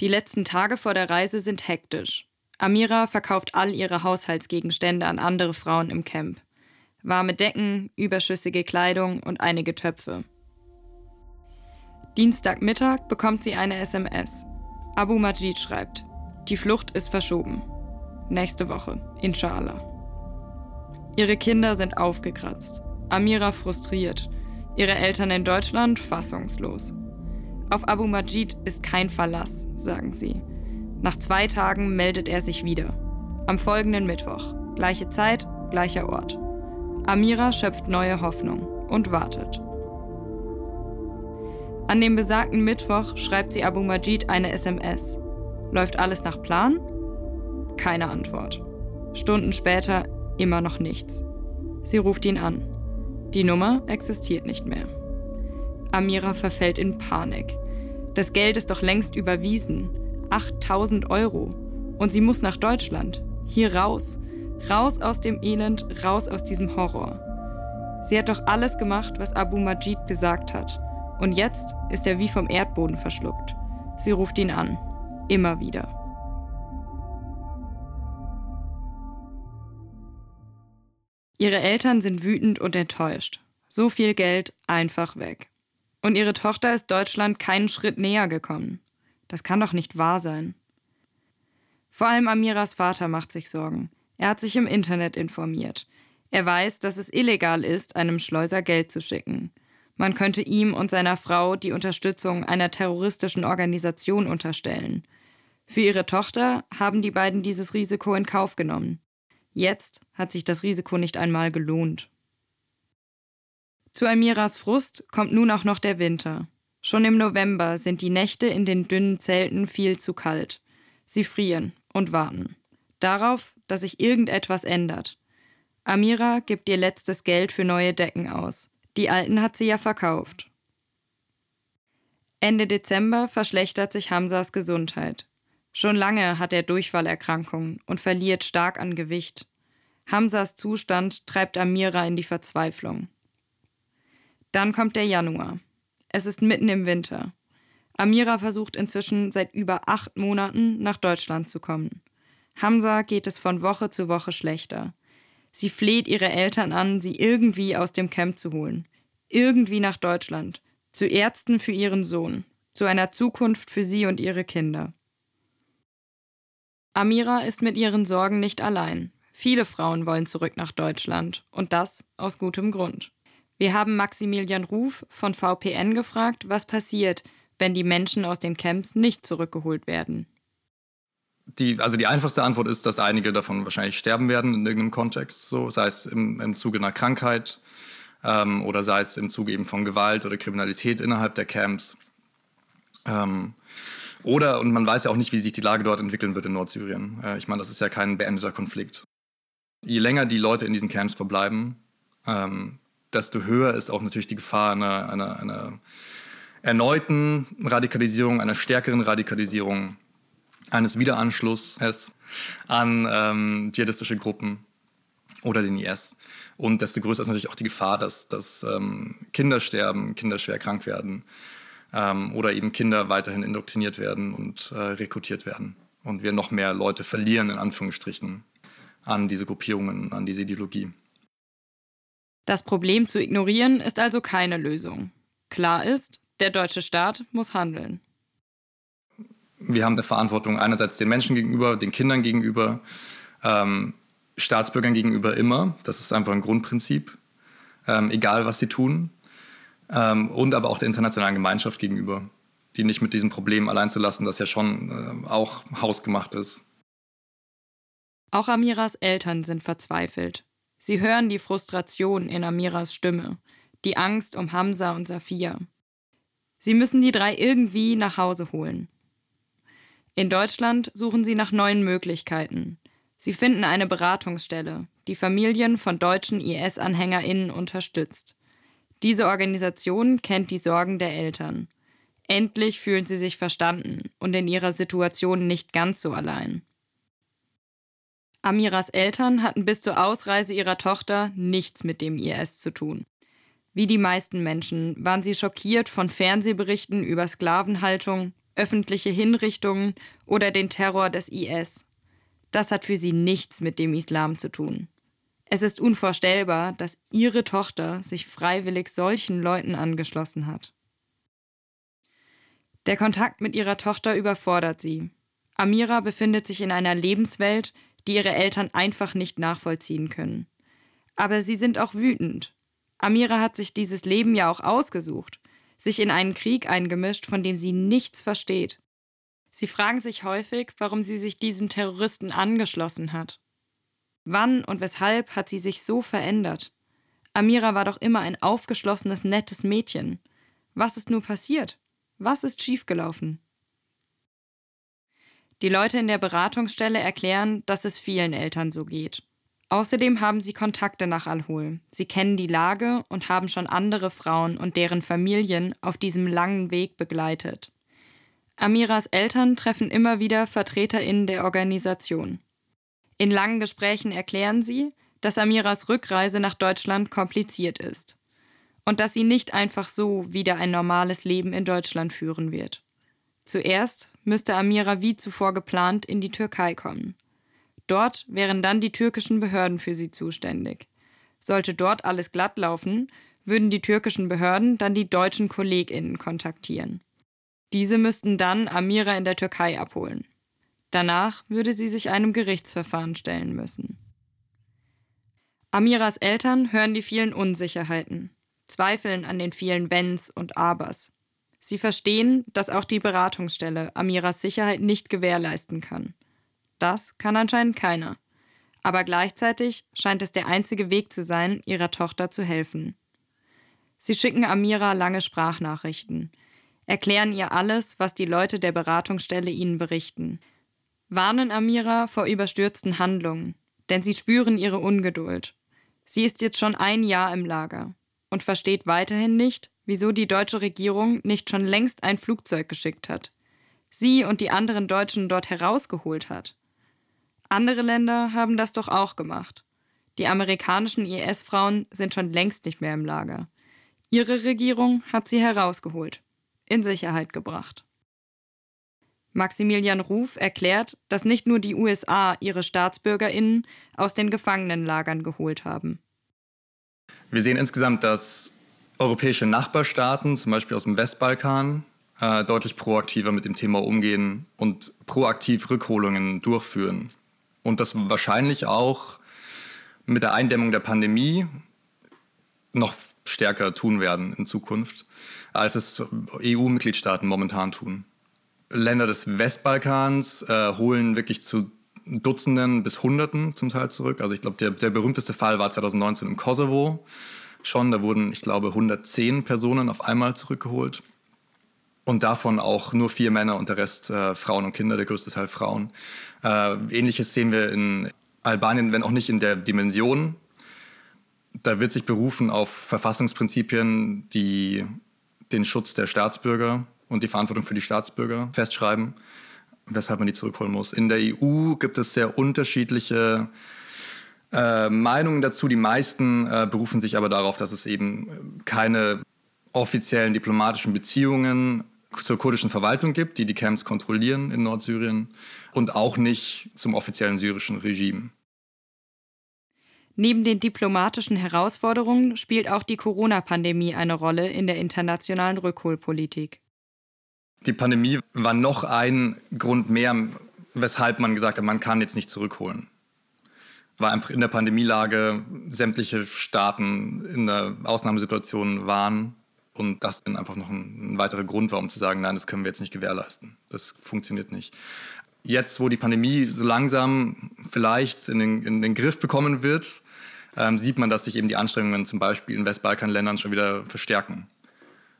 Die letzten Tage vor der Reise sind hektisch. Amira verkauft all ihre Haushaltsgegenstände an andere Frauen im Camp. Warme Decken, überschüssige Kleidung und einige Töpfe. Dienstagmittag bekommt sie eine SMS. Abu Majid schreibt, die Flucht ist verschoben. Nächste Woche, inshallah. Ihre Kinder sind aufgekratzt. Amira frustriert ihre Eltern in Deutschland fassungslos. Auf Abu Majid ist kein Verlass, sagen sie. Nach zwei Tagen meldet er sich wieder. Am folgenden Mittwoch. Gleiche Zeit, gleicher Ort. Amira schöpft neue Hoffnung und wartet. An dem besagten Mittwoch schreibt sie Abu Majid eine SMS. Läuft alles nach Plan? Keine Antwort. Stunden später immer noch nichts. Sie ruft ihn an. Die Nummer existiert nicht mehr. Amira verfällt in Panik. Das Geld ist doch längst überwiesen. 8000 Euro. Und sie muss nach Deutschland. Hier raus. Raus aus dem Elend, raus aus diesem Horror. Sie hat doch alles gemacht, was Abu Majid gesagt hat. Und jetzt ist er wie vom Erdboden verschluckt. Sie ruft ihn an. Immer wieder. Ihre Eltern sind wütend und enttäuscht. So viel Geld einfach weg. Und ihre Tochter ist Deutschland keinen Schritt näher gekommen. Das kann doch nicht wahr sein. Vor allem Amiras Vater macht sich Sorgen. Er hat sich im Internet informiert. Er weiß, dass es illegal ist, einem Schleuser Geld zu schicken. Man könnte ihm und seiner Frau die Unterstützung einer terroristischen Organisation unterstellen. Für ihre Tochter haben die beiden dieses Risiko in Kauf genommen. Jetzt hat sich das Risiko nicht einmal gelohnt. Zu Amiras Frust kommt nun auch noch der Winter. Schon im November sind die Nächte in den dünnen Zelten viel zu kalt. Sie frieren und warten. Darauf, dass sich irgendetwas ändert. Amira gibt ihr letztes Geld für neue Decken aus. Die alten hat sie ja verkauft. Ende Dezember verschlechtert sich Hamsas Gesundheit. Schon lange hat er Durchfallerkrankungen und verliert stark an Gewicht. Hamsas Zustand treibt Amira in die Verzweiflung. Dann kommt der Januar. Es ist mitten im Winter. Amira versucht inzwischen seit über acht Monaten nach Deutschland zu kommen. Hamza geht es von Woche zu Woche schlechter. Sie fleht ihre Eltern an, sie irgendwie aus dem Camp zu holen. Irgendwie nach Deutschland. Zu Ärzten für ihren Sohn. Zu einer Zukunft für sie und ihre Kinder. Amira ist mit ihren Sorgen nicht allein. Viele Frauen wollen zurück nach Deutschland. Und das aus gutem Grund. Wir haben Maximilian Ruf von VPN gefragt, was passiert, wenn die Menschen aus den Camps nicht zurückgeholt werden. Die, also die einfachste Antwort ist, dass einige davon wahrscheinlich sterben werden in irgendeinem Kontext, so sei es im, im Zuge einer Krankheit ähm, oder sei es im Zuge eben von Gewalt oder Kriminalität innerhalb der Camps. Ähm, oder, und man weiß ja auch nicht, wie sich die Lage dort entwickeln wird in Nordsyrien. Äh, ich meine, das ist ja kein beendeter Konflikt. Je länger die Leute in diesen Camps verbleiben, ähm, desto höher ist auch natürlich die Gefahr einer, einer, einer erneuten Radikalisierung, einer stärkeren Radikalisierung eines Wiederanschlusses an ähm, dschihadistische Gruppen oder den IS. Und desto größer ist natürlich auch die Gefahr, dass, dass ähm, Kinder sterben, Kinder schwer krank werden ähm, oder eben Kinder weiterhin indoktriniert werden und äh, rekrutiert werden. Und wir noch mehr Leute verlieren, in Anführungsstrichen, an diese Gruppierungen, an diese Ideologie. Das Problem zu ignorieren ist also keine Lösung. Klar ist, der deutsche Staat muss handeln wir haben eine Verantwortung einerseits den Menschen gegenüber, den Kindern gegenüber, ähm, Staatsbürgern gegenüber immer. Das ist einfach ein Grundprinzip, ähm, egal was sie tun. Ähm, und aber auch der internationalen Gemeinschaft gegenüber, die nicht mit diesem Problem allein zu lassen, das ja schon äh, auch hausgemacht ist. Auch Amiras Eltern sind verzweifelt. Sie hören die Frustration in Amiras Stimme, die Angst um Hamza und Safia. Sie müssen die drei irgendwie nach Hause holen. In Deutschland suchen sie nach neuen Möglichkeiten. Sie finden eine Beratungsstelle, die Familien von deutschen IS-AnhängerInnen unterstützt. Diese Organisation kennt die Sorgen der Eltern. Endlich fühlen sie sich verstanden und in ihrer Situation nicht ganz so allein. Amiras Eltern hatten bis zur Ausreise ihrer Tochter nichts mit dem IS zu tun. Wie die meisten Menschen waren sie schockiert von Fernsehberichten über Sklavenhaltung, öffentliche Hinrichtungen oder den Terror des IS. Das hat für sie nichts mit dem Islam zu tun. Es ist unvorstellbar, dass ihre Tochter sich freiwillig solchen Leuten angeschlossen hat. Der Kontakt mit ihrer Tochter überfordert sie. Amira befindet sich in einer Lebenswelt, die ihre Eltern einfach nicht nachvollziehen können. Aber sie sind auch wütend. Amira hat sich dieses Leben ja auch ausgesucht sich in einen Krieg eingemischt, von dem sie nichts versteht. Sie fragen sich häufig, warum sie sich diesen Terroristen angeschlossen hat. Wann und weshalb hat sie sich so verändert? Amira war doch immer ein aufgeschlossenes, nettes Mädchen. Was ist nur passiert? Was ist schiefgelaufen? Die Leute in der Beratungsstelle erklären, dass es vielen Eltern so geht. Außerdem haben sie Kontakte nach Al-Hol. Sie kennen die Lage und haben schon andere Frauen und deren Familien auf diesem langen Weg begleitet. Amiras Eltern treffen immer wieder VertreterInnen der Organisation. In langen Gesprächen erklären sie, dass Amiras Rückreise nach Deutschland kompliziert ist und dass sie nicht einfach so wieder ein normales Leben in Deutschland führen wird. Zuerst müsste Amira wie zuvor geplant in die Türkei kommen. Dort wären dann die türkischen Behörden für sie zuständig. Sollte dort alles glatt laufen, würden die türkischen Behörden dann die deutschen KollegInnen kontaktieren. Diese müssten dann Amira in der Türkei abholen. Danach würde sie sich einem Gerichtsverfahren stellen müssen. Amiras Eltern hören die vielen Unsicherheiten, zweifeln an den vielen Wenns und Abers. Sie verstehen, dass auch die Beratungsstelle Amiras Sicherheit nicht gewährleisten kann. Das kann anscheinend keiner. Aber gleichzeitig scheint es der einzige Weg zu sein, ihrer Tochter zu helfen. Sie schicken Amira lange Sprachnachrichten, erklären ihr alles, was die Leute der Beratungsstelle ihnen berichten, warnen Amira vor überstürzten Handlungen, denn sie spüren ihre Ungeduld. Sie ist jetzt schon ein Jahr im Lager und versteht weiterhin nicht, wieso die deutsche Regierung nicht schon längst ein Flugzeug geschickt hat, sie und die anderen Deutschen dort herausgeholt hat. Andere Länder haben das doch auch gemacht. Die amerikanischen IS-Frauen sind schon längst nicht mehr im Lager. Ihre Regierung hat sie herausgeholt, in Sicherheit gebracht. Maximilian Ruf erklärt, dass nicht nur die USA ihre Staatsbürgerinnen aus den Gefangenenlagern geholt haben. Wir sehen insgesamt, dass europäische Nachbarstaaten, zum Beispiel aus dem Westbalkan, äh, deutlich proaktiver mit dem Thema umgehen und proaktiv Rückholungen durchführen. Und das wahrscheinlich auch mit der Eindämmung der Pandemie noch stärker tun werden in Zukunft, als es EU-Mitgliedstaaten momentan tun. Länder des Westbalkans äh, holen wirklich zu Dutzenden bis Hunderten zum Teil zurück. Also ich glaube, der, der berühmteste Fall war 2019 im Kosovo schon. Da wurden, ich glaube, 110 Personen auf einmal zurückgeholt. Und davon auch nur vier Männer und der Rest äh, Frauen und Kinder, der größte Teil Frauen. Äh, Ähnliches sehen wir in Albanien, wenn auch nicht in der Dimension. Da wird sich berufen auf Verfassungsprinzipien, die den Schutz der Staatsbürger und die Verantwortung für die Staatsbürger festschreiben, weshalb man die zurückholen muss. In der EU gibt es sehr unterschiedliche äh, Meinungen dazu. Die meisten äh, berufen sich aber darauf, dass es eben keine offiziellen diplomatischen Beziehungen zur kurdischen Verwaltung gibt, die die Camps kontrollieren in Nordsyrien und auch nicht zum offiziellen syrischen Regime. Neben den diplomatischen Herausforderungen spielt auch die Corona-Pandemie eine Rolle in der internationalen Rückholpolitik. Die Pandemie war noch ein Grund mehr, weshalb man gesagt hat, man kann jetzt nicht zurückholen. War einfach in der Pandemielage, sämtliche Staaten in der Ausnahmesituation waren und das dann einfach noch ein, ein weiterer Grund war, um zu sagen, nein, das können wir jetzt nicht gewährleisten. Das funktioniert nicht. Jetzt, wo die Pandemie so langsam vielleicht in den, in den Griff bekommen wird, ähm, sieht man, dass sich eben die Anstrengungen zum Beispiel in Westbalkanländern schon wieder verstärken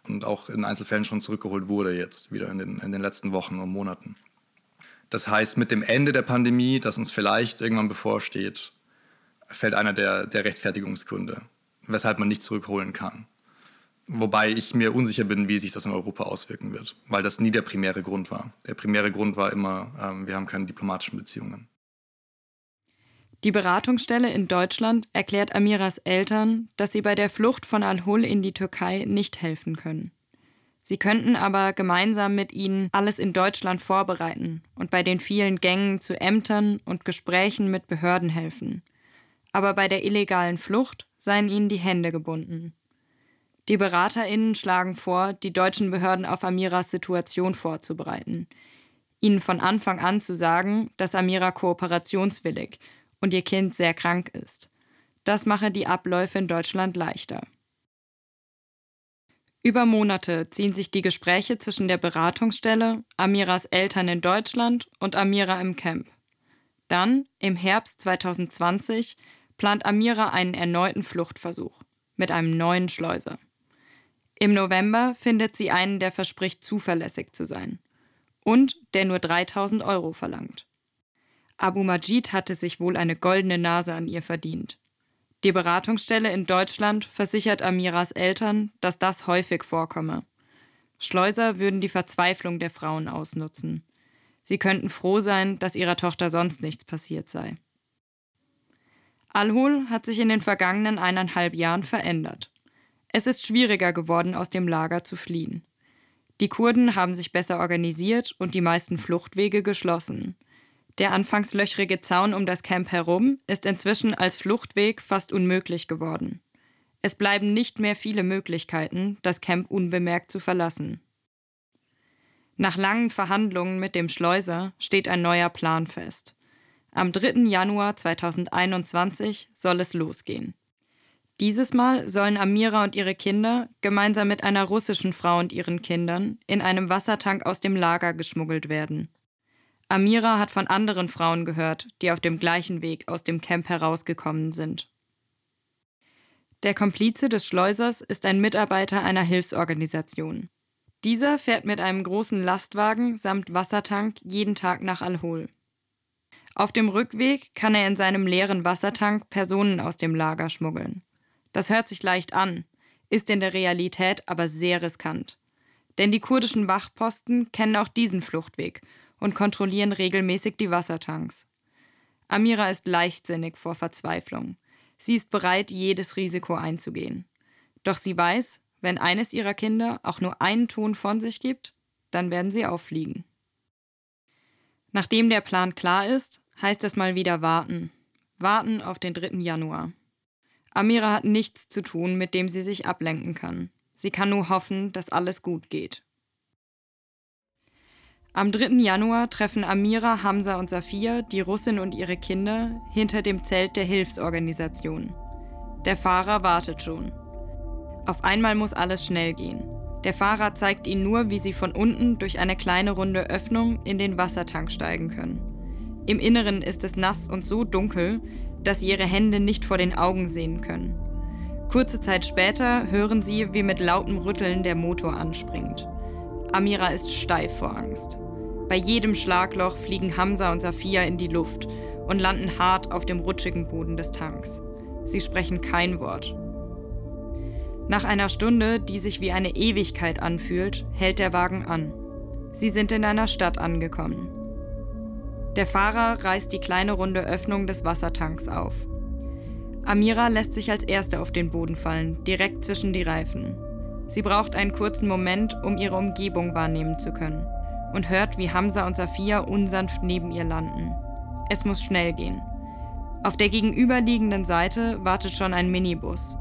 und auch in Einzelfällen schon zurückgeholt wurde jetzt wieder in den, in den letzten Wochen und Monaten. Das heißt, mit dem Ende der Pandemie, das uns vielleicht irgendwann bevorsteht, fällt einer der, der Rechtfertigungsgründe, weshalb man nicht zurückholen kann. Wobei ich mir unsicher bin, wie sich das in Europa auswirken wird, weil das nie der primäre Grund war. Der primäre Grund war immer, ähm, wir haben keine diplomatischen Beziehungen. Die Beratungsstelle in Deutschland erklärt Amiras Eltern, dass sie bei der Flucht von Al-Hul in die Türkei nicht helfen können. Sie könnten aber gemeinsam mit ihnen alles in Deutschland vorbereiten und bei den vielen Gängen zu Ämtern und Gesprächen mit Behörden helfen. Aber bei der illegalen Flucht seien ihnen die Hände gebunden. Die BeraterInnen schlagen vor, die deutschen Behörden auf Amiras Situation vorzubereiten. Ihnen von Anfang an zu sagen, dass Amira kooperationswillig und ihr Kind sehr krank ist. Das mache die Abläufe in Deutschland leichter. Über Monate ziehen sich die Gespräche zwischen der Beratungsstelle, Amiras Eltern in Deutschland und Amira im Camp. Dann, im Herbst 2020, plant Amira einen erneuten Fluchtversuch mit einem neuen Schleuser. Im November findet sie einen, der verspricht, zuverlässig zu sein. Und der nur 3000 Euro verlangt. Abu Majid hatte sich wohl eine goldene Nase an ihr verdient. Die Beratungsstelle in Deutschland versichert Amiras Eltern, dass das häufig vorkomme. Schleuser würden die Verzweiflung der Frauen ausnutzen. Sie könnten froh sein, dass ihrer Tochter sonst nichts passiert sei. Al-Hul hat sich in den vergangenen eineinhalb Jahren verändert. Es ist schwieriger geworden, aus dem Lager zu fliehen. Die Kurden haben sich besser organisiert und die meisten Fluchtwege geschlossen. Der anfangs löchrige Zaun um das Camp herum ist inzwischen als Fluchtweg fast unmöglich geworden. Es bleiben nicht mehr viele Möglichkeiten, das Camp unbemerkt zu verlassen. Nach langen Verhandlungen mit dem Schleuser steht ein neuer Plan fest. Am 3. Januar 2021 soll es losgehen. Dieses Mal sollen Amira und ihre Kinder gemeinsam mit einer russischen Frau und ihren Kindern in einem Wassertank aus dem Lager geschmuggelt werden. Amira hat von anderen Frauen gehört, die auf dem gleichen Weg aus dem Camp herausgekommen sind. Der Komplize des Schleusers ist ein Mitarbeiter einer Hilfsorganisation. Dieser fährt mit einem großen Lastwagen samt Wassertank jeden Tag nach Al-Hol. Auf dem Rückweg kann er in seinem leeren Wassertank Personen aus dem Lager schmuggeln. Das hört sich leicht an, ist in der Realität aber sehr riskant. Denn die kurdischen Wachposten kennen auch diesen Fluchtweg und kontrollieren regelmäßig die Wassertanks. Amira ist leichtsinnig vor Verzweiflung. Sie ist bereit, jedes Risiko einzugehen. Doch sie weiß, wenn eines ihrer Kinder auch nur einen Ton von sich gibt, dann werden sie auffliegen. Nachdem der Plan klar ist, heißt es mal wieder warten. Warten auf den 3. Januar. Amira hat nichts zu tun, mit dem sie sich ablenken kann. Sie kann nur hoffen, dass alles gut geht. Am 3. Januar treffen Amira, Hamza und Safia, die Russin und ihre Kinder, hinter dem Zelt der Hilfsorganisation. Der Fahrer wartet schon. Auf einmal muss alles schnell gehen. Der Fahrer zeigt ihnen nur, wie sie von unten durch eine kleine runde Öffnung in den Wassertank steigen können. Im Inneren ist es nass und so dunkel, dass sie ihre Hände nicht vor den Augen sehen können. Kurze Zeit später hören sie, wie mit lautem Rütteln der Motor anspringt. Amira ist steif vor Angst. Bei jedem Schlagloch fliegen Hamza und Safia in die Luft und landen hart auf dem rutschigen Boden des Tanks. Sie sprechen kein Wort. Nach einer Stunde, die sich wie eine Ewigkeit anfühlt, hält der Wagen an. Sie sind in einer Stadt angekommen. Der Fahrer reißt die kleine runde Öffnung des Wassertanks auf. Amira lässt sich als erste auf den Boden fallen, direkt zwischen die Reifen. Sie braucht einen kurzen Moment, um ihre Umgebung wahrnehmen zu können und hört, wie Hamza und Safia unsanft neben ihr landen. Es muss schnell gehen. Auf der gegenüberliegenden Seite wartet schon ein Minibus.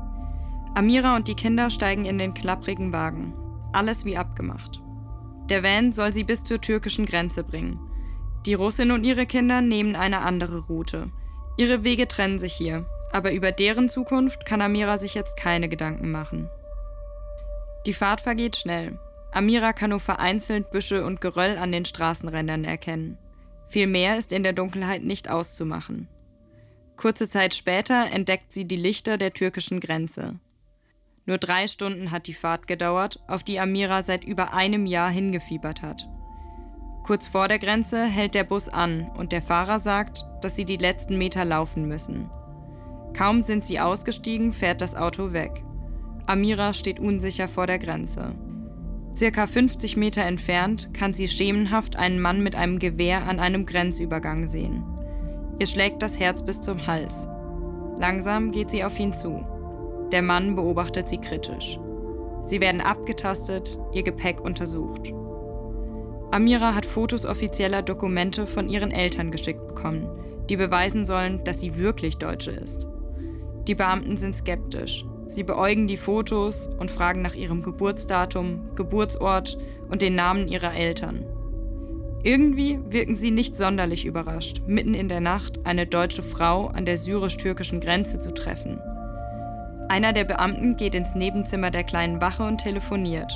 Amira und die Kinder steigen in den klapprigen Wagen. Alles wie abgemacht. Der Van soll sie bis zur türkischen Grenze bringen. Die Russin und ihre Kinder nehmen eine andere Route. Ihre Wege trennen sich hier, aber über deren Zukunft kann Amira sich jetzt keine Gedanken machen. Die Fahrt vergeht schnell. Amira kann nur vereinzelt Büsche und Geröll an den Straßenrändern erkennen. Viel mehr ist in der Dunkelheit nicht auszumachen. Kurze Zeit später entdeckt sie die Lichter der türkischen Grenze. Nur drei Stunden hat die Fahrt gedauert, auf die Amira seit über einem Jahr hingefiebert hat. Kurz vor der Grenze hält der Bus an und der Fahrer sagt, dass sie die letzten Meter laufen müssen. Kaum sind sie ausgestiegen, fährt das Auto weg. Amira steht unsicher vor der Grenze. Circa 50 Meter entfernt kann sie schemenhaft einen Mann mit einem Gewehr an einem Grenzübergang sehen. Ihr schlägt das Herz bis zum Hals. Langsam geht sie auf ihn zu. Der Mann beobachtet sie kritisch. Sie werden abgetastet, ihr Gepäck untersucht. Amira hat Fotos offizieller Dokumente von ihren Eltern geschickt bekommen, die beweisen sollen, dass sie wirklich Deutsche ist. Die Beamten sind skeptisch, Sie beäugen die Fotos und fragen nach ihrem Geburtsdatum, Geburtsort und den Namen ihrer Eltern. Irgendwie wirken sie nicht sonderlich überrascht, mitten in der Nacht eine deutsche Frau an der syrisch-türkischen Grenze zu treffen. Einer der Beamten geht ins Nebenzimmer der kleinen Wache und telefoniert.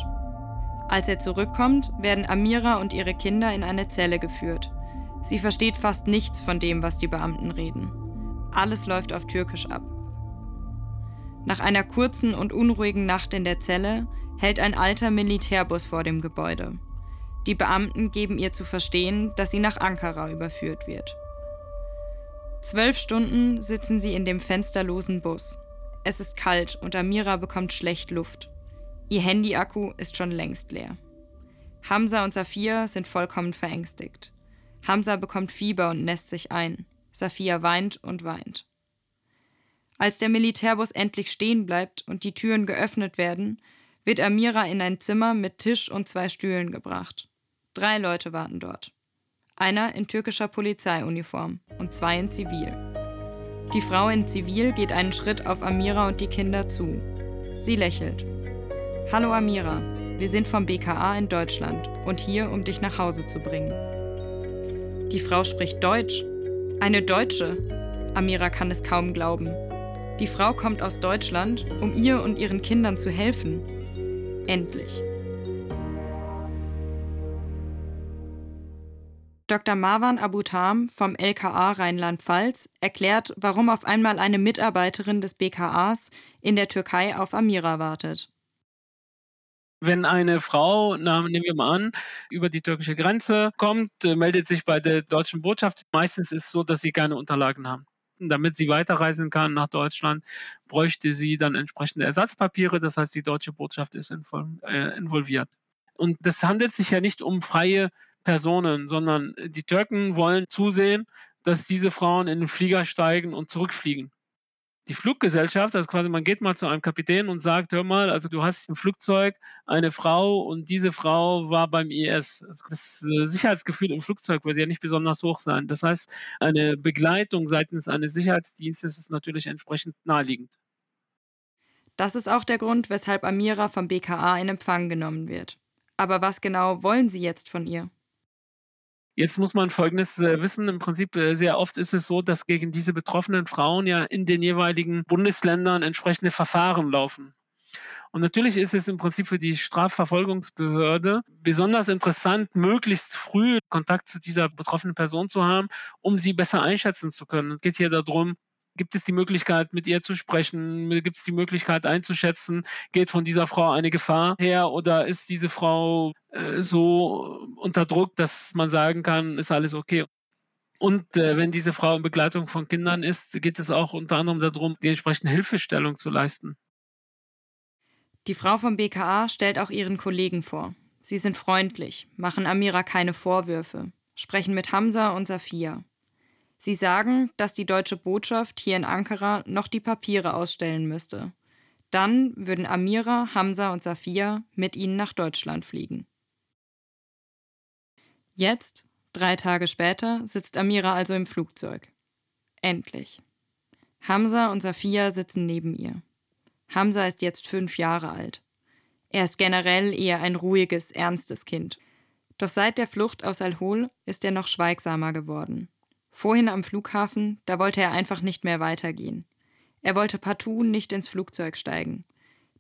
Als er zurückkommt, werden Amira und ihre Kinder in eine Zelle geführt. Sie versteht fast nichts von dem, was die Beamten reden. Alles läuft auf Türkisch ab. Nach einer kurzen und unruhigen Nacht in der Zelle hält ein alter Militärbus vor dem Gebäude. Die Beamten geben ihr zu verstehen, dass sie nach Ankara überführt wird. Zwölf Stunden sitzen sie in dem fensterlosen Bus. Es ist kalt und Amira bekommt schlecht Luft. Ihr Handyakku ist schon längst leer. Hamza und Safia sind vollkommen verängstigt. Hamza bekommt Fieber und nässt sich ein. Safia weint und weint. Als der Militärbus endlich stehen bleibt und die Türen geöffnet werden, wird Amira in ein Zimmer mit Tisch und zwei Stühlen gebracht. Drei Leute warten dort. Einer in türkischer Polizeiuniform und zwei in Zivil. Die Frau in Zivil geht einen Schritt auf Amira und die Kinder zu. Sie lächelt. Hallo Amira, wir sind vom BKA in Deutschland und hier, um dich nach Hause zu bringen. Die Frau spricht Deutsch. Eine Deutsche. Amira kann es kaum glauben. Die Frau kommt aus Deutschland, um ihr und ihren Kindern zu helfen. Endlich. Dr. Marwan Abutam vom LKA Rheinland-Pfalz erklärt, warum auf einmal eine Mitarbeiterin des BKAs in der Türkei auf Amira wartet. Wenn eine Frau, nehmen wir mal an, über die türkische Grenze kommt, äh, meldet sich bei der deutschen Botschaft. Meistens ist es so, dass sie keine Unterlagen haben damit sie weiterreisen kann nach Deutschland, bräuchte sie dann entsprechende Ersatzpapiere. Das heißt, die deutsche Botschaft ist äh, involviert. Und das handelt sich ja nicht um freie Personen, sondern die Türken wollen zusehen, dass diese Frauen in den Flieger steigen und zurückfliegen. Die Fluggesellschaft, also quasi man geht mal zu einem Kapitän und sagt, hör mal, also du hast im Flugzeug eine Frau und diese Frau war beim IS. Also das äh, Sicherheitsgefühl im Flugzeug wird ja nicht besonders hoch sein. Das heißt, eine Begleitung seitens eines Sicherheitsdienstes ist natürlich entsprechend naheliegend. Das ist auch der Grund, weshalb Amira vom BKA in Empfang genommen wird. Aber was genau wollen Sie jetzt von ihr? Jetzt muss man Folgendes äh, wissen. Im Prinzip äh, sehr oft ist es so, dass gegen diese betroffenen Frauen ja in den jeweiligen Bundesländern entsprechende Verfahren laufen. Und natürlich ist es im Prinzip für die Strafverfolgungsbehörde besonders interessant, möglichst früh Kontakt zu dieser betroffenen Person zu haben, um sie besser einschätzen zu können. Es geht hier darum, Gibt es die Möglichkeit, mit ihr zu sprechen? Gibt es die Möglichkeit einzuschätzen, geht von dieser Frau eine Gefahr her oder ist diese Frau äh, so unter Druck, dass man sagen kann, ist alles okay? Und äh, wenn diese Frau in Begleitung von Kindern ist, geht es auch unter anderem darum, die entsprechende Hilfestellung zu leisten. Die Frau vom BKA stellt auch ihren Kollegen vor. Sie sind freundlich, machen Amira keine Vorwürfe, sprechen mit Hamza und Safia. Sie sagen, dass die deutsche Botschaft hier in Ankara noch die Papiere ausstellen müsste. Dann würden Amira, Hamza und Safia mit ihnen nach Deutschland fliegen. Jetzt, drei Tage später, sitzt Amira also im Flugzeug. Endlich. Hamza und Safia sitzen neben ihr. Hamza ist jetzt fünf Jahre alt. Er ist generell eher ein ruhiges, ernstes Kind. Doch seit der Flucht aus Al-Hol ist er noch schweigsamer geworden. Vorhin am Flughafen, da wollte er einfach nicht mehr weitergehen. Er wollte partout nicht ins Flugzeug steigen.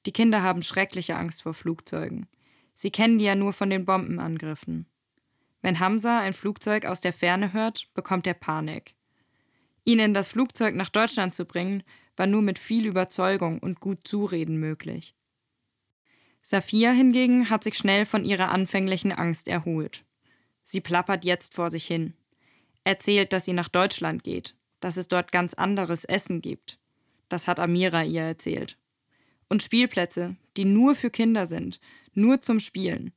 Die Kinder haben schreckliche Angst vor Flugzeugen. Sie kennen die ja nur von den Bombenangriffen. Wenn Hamza ein Flugzeug aus der Ferne hört, bekommt er Panik. Ihn in das Flugzeug nach Deutschland zu bringen, war nur mit viel Überzeugung und gut Zureden möglich. Safia hingegen hat sich schnell von ihrer anfänglichen Angst erholt. Sie plappert jetzt vor sich hin erzählt, dass sie nach Deutschland geht, dass es dort ganz anderes Essen gibt. Das hat Amira ihr erzählt. Und Spielplätze, die nur für Kinder sind, nur zum Spielen.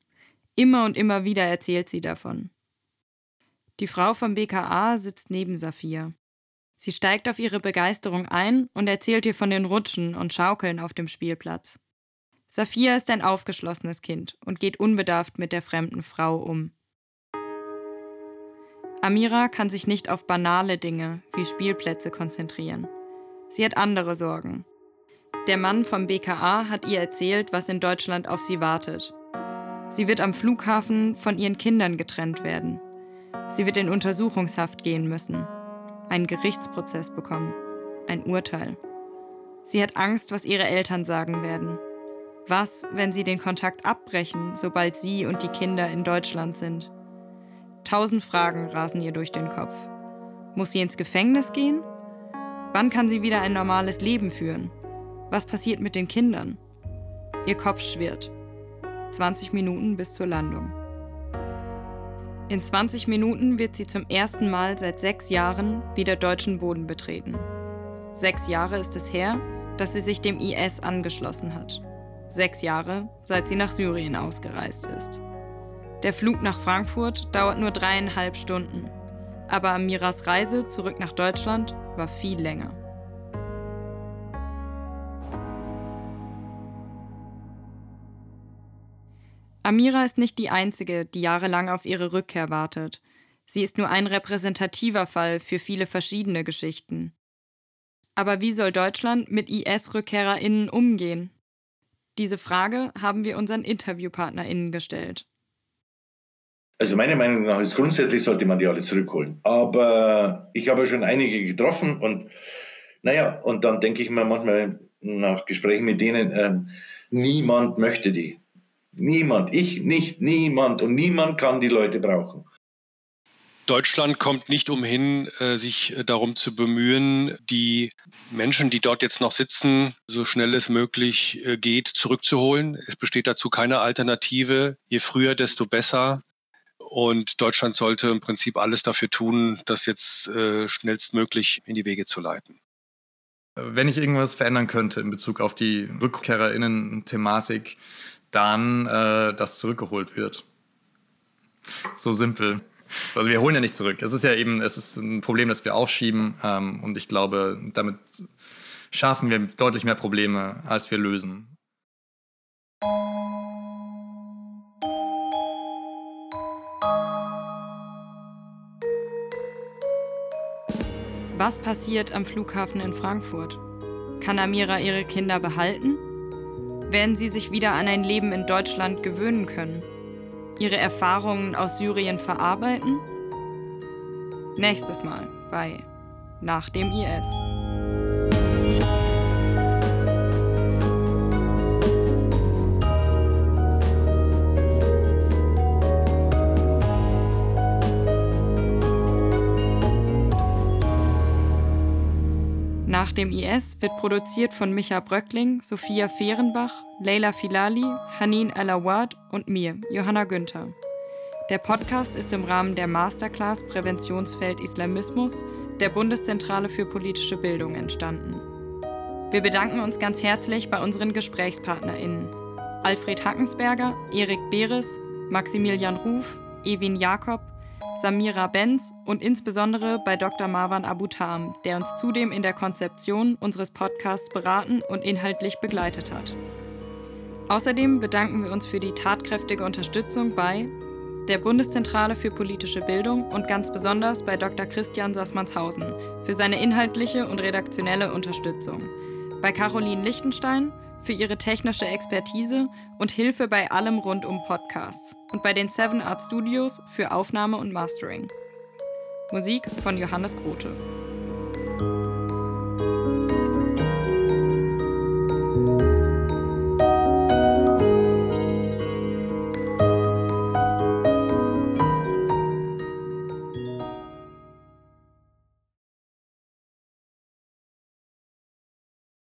Immer und immer wieder erzählt sie davon. Die Frau vom BKA sitzt neben Safia. Sie steigt auf ihre Begeisterung ein und erzählt ihr von den Rutschen und Schaukeln auf dem Spielplatz. Safia ist ein aufgeschlossenes Kind und geht unbedarft mit der fremden Frau um. Amira kann sich nicht auf banale Dinge wie Spielplätze konzentrieren. Sie hat andere Sorgen. Der Mann vom BKA hat ihr erzählt, was in Deutschland auf sie wartet. Sie wird am Flughafen von ihren Kindern getrennt werden. Sie wird in Untersuchungshaft gehen müssen, einen Gerichtsprozess bekommen, ein Urteil. Sie hat Angst, was ihre Eltern sagen werden. Was, wenn sie den Kontakt abbrechen, sobald sie und die Kinder in Deutschland sind? Tausend Fragen rasen ihr durch den Kopf. Muss sie ins Gefängnis gehen? Wann kann sie wieder ein normales Leben führen? Was passiert mit den Kindern? Ihr Kopf schwirrt. 20 Minuten bis zur Landung. In 20 Minuten wird sie zum ersten Mal seit sechs Jahren wieder deutschen Boden betreten. Sechs Jahre ist es her, dass sie sich dem IS angeschlossen hat. Sechs Jahre, seit sie nach Syrien ausgereist ist. Der Flug nach Frankfurt dauert nur dreieinhalb Stunden, aber Amiras Reise zurück nach Deutschland war viel länger. Amira ist nicht die einzige, die jahrelang auf ihre Rückkehr wartet. Sie ist nur ein repräsentativer Fall für viele verschiedene Geschichten. Aber wie soll Deutschland mit IS-RückkehrerInnen umgehen? Diese Frage haben wir unseren InterviewpartnerInnen gestellt. Also meiner Meinung nach ist grundsätzlich sollte man die alle zurückholen. Aber ich habe schon einige getroffen und naja, und dann denke ich mir manchmal nach Gesprächen mit denen, äh, niemand möchte die. Niemand, ich nicht, niemand und niemand kann die Leute brauchen. Deutschland kommt nicht umhin, äh, sich äh, darum zu bemühen, die Menschen, die dort jetzt noch sitzen, so schnell es möglich äh, geht, zurückzuholen. Es besteht dazu keine Alternative. Je früher, desto besser. Und Deutschland sollte im Prinzip alles dafür tun, das jetzt äh, schnellstmöglich in die Wege zu leiten. Wenn ich irgendwas verändern könnte in Bezug auf die RückkehrerInnen-Thematik, dann, äh, dass zurückgeholt wird. So simpel. Also wir holen ja nicht zurück. Es ist ja eben, es ist ein Problem, das wir aufschieben. Ähm, und ich glaube, damit schaffen wir deutlich mehr Probleme, als wir lösen. Was passiert am Flughafen in Frankfurt? Kann Amira ihre Kinder behalten? Werden sie sich wieder an ein Leben in Deutschland gewöhnen können? Ihre Erfahrungen aus Syrien verarbeiten? Nächstes Mal bei Nach dem IS. Nach dem IS wird produziert von Micha Bröckling, Sophia Fehrenbach, Leila Filali, Hanin Alawad und mir, Johanna Günther. Der Podcast ist im Rahmen der Masterclass Präventionsfeld Islamismus der Bundeszentrale für politische Bildung entstanden. Wir bedanken uns ganz herzlich bei unseren GesprächspartnerInnen Alfred Hackensberger, Erik Beres, Maximilian Ruf, Ewin Jakob, Samira Benz und insbesondere bei Dr. Marwan Abutam, der uns zudem in der Konzeption unseres Podcasts beraten und inhaltlich begleitet hat. Außerdem bedanken wir uns für die tatkräftige Unterstützung bei der Bundeszentrale für politische Bildung und ganz besonders bei Dr. Christian Sassmannshausen für seine inhaltliche und redaktionelle Unterstützung, bei Caroline Lichtenstein für ihre technische Expertise und Hilfe bei allem rund um Podcasts und bei den Seven Art Studios für Aufnahme und Mastering. Musik von Johannes Grote. thank you